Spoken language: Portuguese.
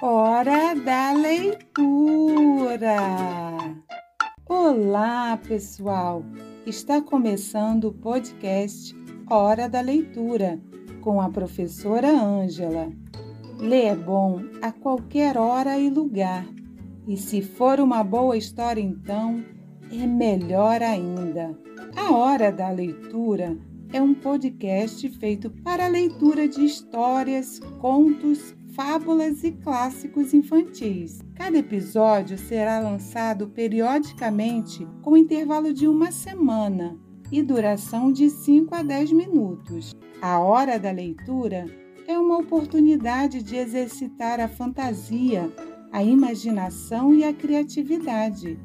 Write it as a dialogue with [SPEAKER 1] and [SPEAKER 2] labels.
[SPEAKER 1] Hora da leitura! Olá, pessoal! Está começando o podcast Hora da Leitura com a professora Ângela. Ler é bom a qualquer hora e lugar, e se for uma boa história, então é melhor ainda. A Hora da Leitura é um podcast feito para a leitura de histórias, contos, fábulas e clássicos infantis. Cada episódio será lançado periodicamente com intervalo de uma semana e duração de 5 a 10 minutos. A hora da leitura é uma oportunidade de exercitar a fantasia, a imaginação e a criatividade